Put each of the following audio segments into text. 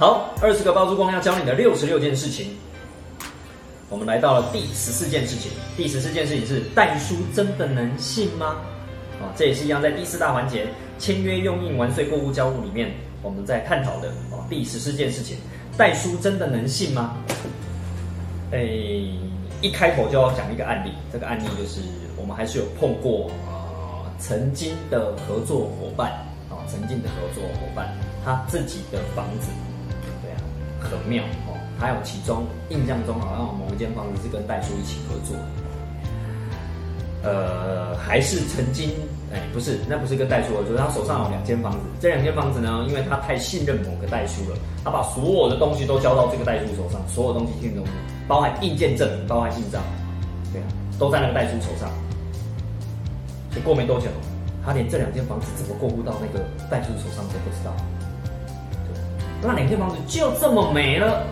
好，二十个包租公要教你的六十六件事情，我们来到了第十四件事情。第十四件事情是代书真的能信吗？啊，这也是一样，在第四大环节签约用印完税过户交物里面，我们在探讨的啊。第十四件事情，代书真的能信吗？哎，一开口就要讲一个案例，这个案例就是我们还是有碰过啊，曾经的合作伙伴啊，曾经的合作伙伴他自己的房子。很妙哦，还有其中印象中好像某一间房子是跟代叔一起合作，呃，还是曾经哎不是，那不是跟代叔合作，他手上有两间房子，这两间房子呢，因为他太信任某个代叔了，他把所有的东西都交到这个代叔手上，所有东西信东西，包含印鉴证，包含印章，对啊，都在那个代叔手上。就过没多久，他连这两间房子怎么过户到那个代叔手上都不知道。那两间房子就这么没了，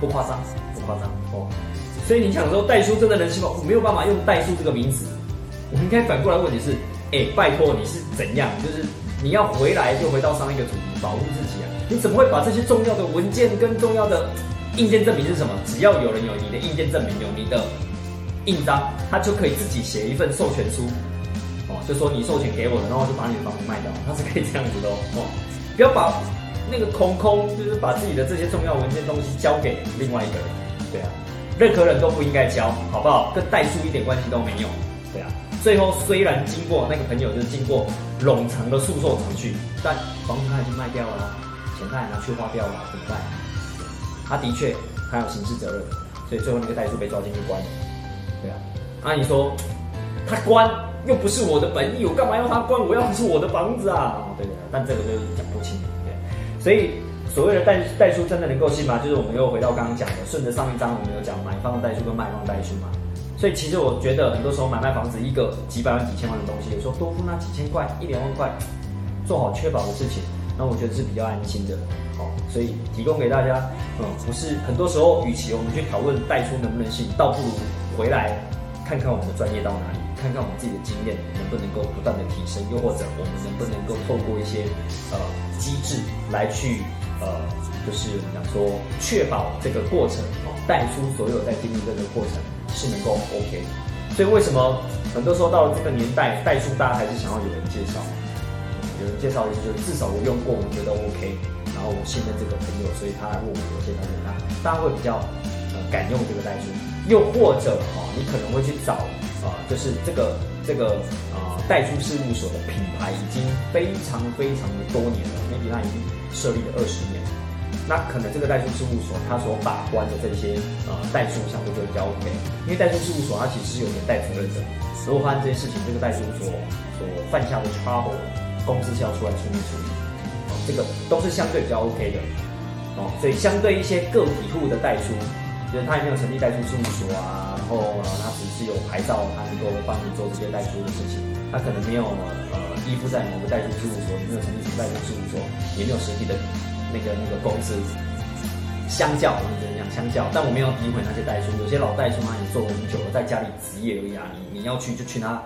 不夸张，不夸张哦。所以你想说代书真的能信吗？我没有办法用代书这个名词，我们应该反过来问你是：哎，拜托你是怎样？就是你要回来就回到上一个主题，保护自己啊！你怎么会把这些重要的文件跟重要的硬件证明是什么？只要有人有你的硬件证明，有你的印章，他就可以自己写一份授权书哦，就说你授权给我的，然后就把你的房子卖掉，他是可以这样子的哦。不要把。那个空空就是把自己的这些重要文件东西交给另外一个人，对啊，任何人都不应该交，好不好？跟代数一点关系都没有，对啊。最后虽然经过那个朋友就是经过冗长的诉讼程序，但房子他已经卖掉了，钱他也拿去花掉了，怎么办？他的确他有刑事责任，所以最后那个代数被抓进去关，对啊。阿姨说他关又不是我的本意，我干嘛要他关？我要的是我的房子啊，对的。但这个就是讲不清。所以，所谓的代代书真的能够信吗？就是我们又回到刚刚讲的，顺着上一章我们有讲买方的代书跟卖方代书嘛。所以其实我觉得很多时候买卖房子一个几百万几千万的东西，有时候多付那几千块一两万块，做好确保的事情，那我觉得是比较安心的。好，所以提供给大家，嗯，不是很多时候，与其我们去讨论代书能不能信，倒不如回来看看我们的专业到哪里，看看我们自己的经验能不能够不断的提升，又或者我们能不能够透过一些呃。机制来去，呃，就是我们讲说确保这个过程哦，带出所有在经历这个过程是能够 OK。所以为什么很多时候到了这个年代，代数大家还是想要有人介绍，有人介绍就是至少我用过，我觉得 OK，然后我信任这个朋友，所以他来问我，我介绍给他，大家会比较呃敢用这个代书。又或者哦，你可能会去找啊，就是这个这个啊。代书事务所的品牌已经非常非常的多年了，maybe 它已经设立了二十年。那可能这个代书事务所它所把关的这些呃代书相对就比较 OK，因为代书事务所它其实是有点代责任的。如果发生这些事情，这个代书所所犯下的 trouble，公司是要出来处理处理。哦，这个都是相对比较 OK 的。哦，所以相对一些个体户的代书，就是他也没有成立代书事务所啊，然后他只是有牌照，他能够帮你做这些代书的事情。他可能没有呃依附在某个代书事务所，没有成立什么代书事务所，也没有实体的那个那个公司。相较我们只能讲相较，但我没有诋毁那些代书，有些老代书他也做了很久了，在家里职业而已啊。你你要去就去他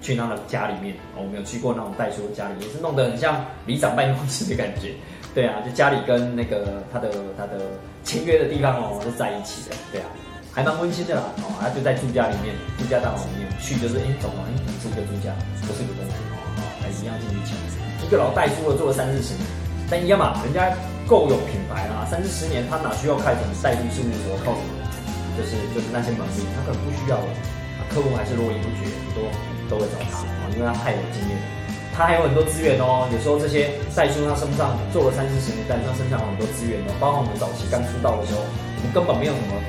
去他的家里面，我没有去过那种代书的家里，也是弄得很像里长办公室的感觉。对啊，就家里跟那个他的他的签约的地方哦是在一起的，对啊。还蛮温馨的啦，哦，他就在住家里面，住家大楼里面去，就是哎，走了，哎，是一个住家，不是一个公司，哦，还一样进去抢。一个老带书了，做了三四十年，但一样嘛，人家够有品牌啦，三四十年，他哪需要开什么代书事务所？靠什么？就是就是那些门面，他可能不需要了，客户还是络绎不绝，很多都会找他，啊，因为他太有经验，他还有很多资源哦。有时候这些代书他身上做了三四十年，代书他身上有很多资源哦，包括我们早期刚出道的时候，我们根本没有什么。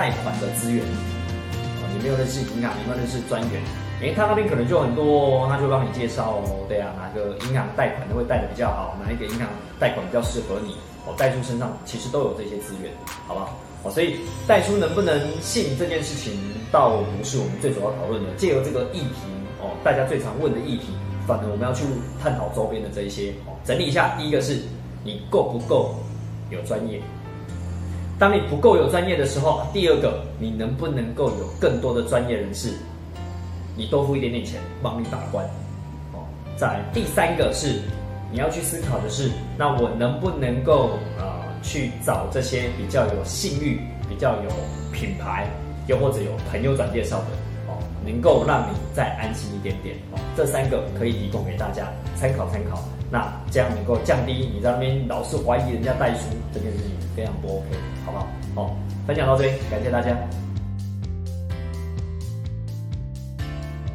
贷款的资源，啊，你没有认识银行，你没有认识专员，诶，他那边可能就很多，他就帮你介绍，对啊，哪个银行贷款会贷的比较好，哪一个银行贷款比较适合你，哦，代书身上其实都有这些资源，好不好？哦，所以代书能不能信这件事情，倒不是我们最主要讨论的。借由这个议题，哦，大家最常问的议题，反而我们要去探讨周边的这一些，哦，整理一下，第一个是你够不够有专业。当你不够有专业的时候，第二个，你能不能够有更多的专业人士，你多付一点点钱帮你把关，哦，再第三个是，你要去思考的是，那我能不能够呃去找这些比较有信誉、比较有品牌，又或者有朋友转介绍的哦，能够让你再安心一点点哦。这三个可以提供给大家参考参考。那这样能够降低你在那边老是怀疑人家代书这件事情，非常不 OK，好不好？好，分享到这里，感谢大家。